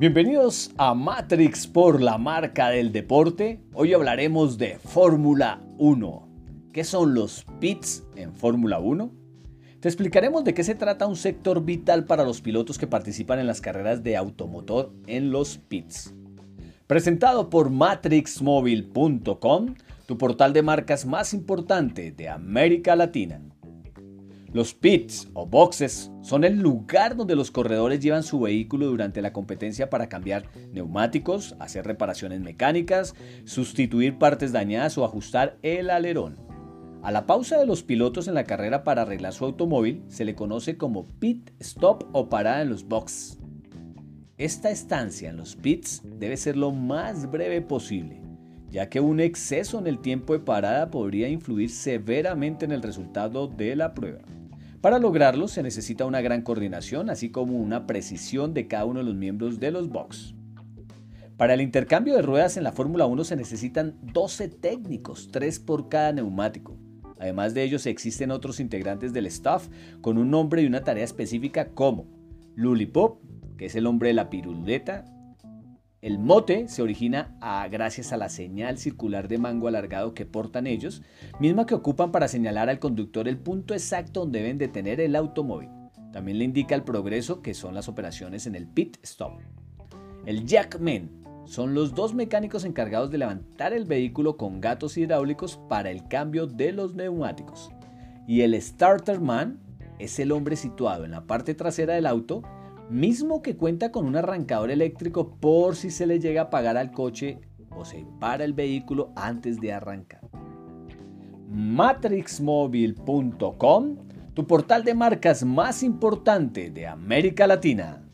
Bienvenidos a Matrix por la marca del deporte. Hoy hablaremos de Fórmula 1. ¿Qué son los pits en Fórmula 1? Te explicaremos de qué se trata un sector vital para los pilotos que participan en las carreras de automotor en los pits. Presentado por matrixmobile.com, tu portal de marcas más importante de América Latina. Los pits o boxes son el lugar donde los corredores llevan su vehículo durante la competencia para cambiar neumáticos, hacer reparaciones mecánicas, sustituir partes dañadas o ajustar el alerón. A la pausa de los pilotos en la carrera para arreglar su automóvil se le conoce como pit stop o parada en los boxes. Esta estancia en los pits debe ser lo más breve posible, ya que un exceso en el tiempo de parada podría influir severamente en el resultado de la prueba. Para lograrlo se necesita una gran coordinación, así como una precisión de cada uno de los miembros de los box. Para el intercambio de ruedas en la Fórmula 1 se necesitan 12 técnicos, 3 por cada neumático. Además de ellos existen otros integrantes del staff con un nombre y una tarea específica como Lulipop, que es el hombre de la piruleta, el mote se origina gracias a la señal circular de mango alargado que portan ellos, misma que ocupan para señalar al conductor el punto exacto donde deben detener el automóvil. También le indica el progreso que son las operaciones en el pit stop. El jackman son los dos mecánicos encargados de levantar el vehículo con gatos hidráulicos para el cambio de los neumáticos. Y el starterman es el hombre situado en la parte trasera del auto mismo que cuenta con un arrancador eléctrico por si se le llega a apagar al coche o se para el vehículo antes de arrancar. matrixmobile.com, tu portal de marcas más importante de América Latina.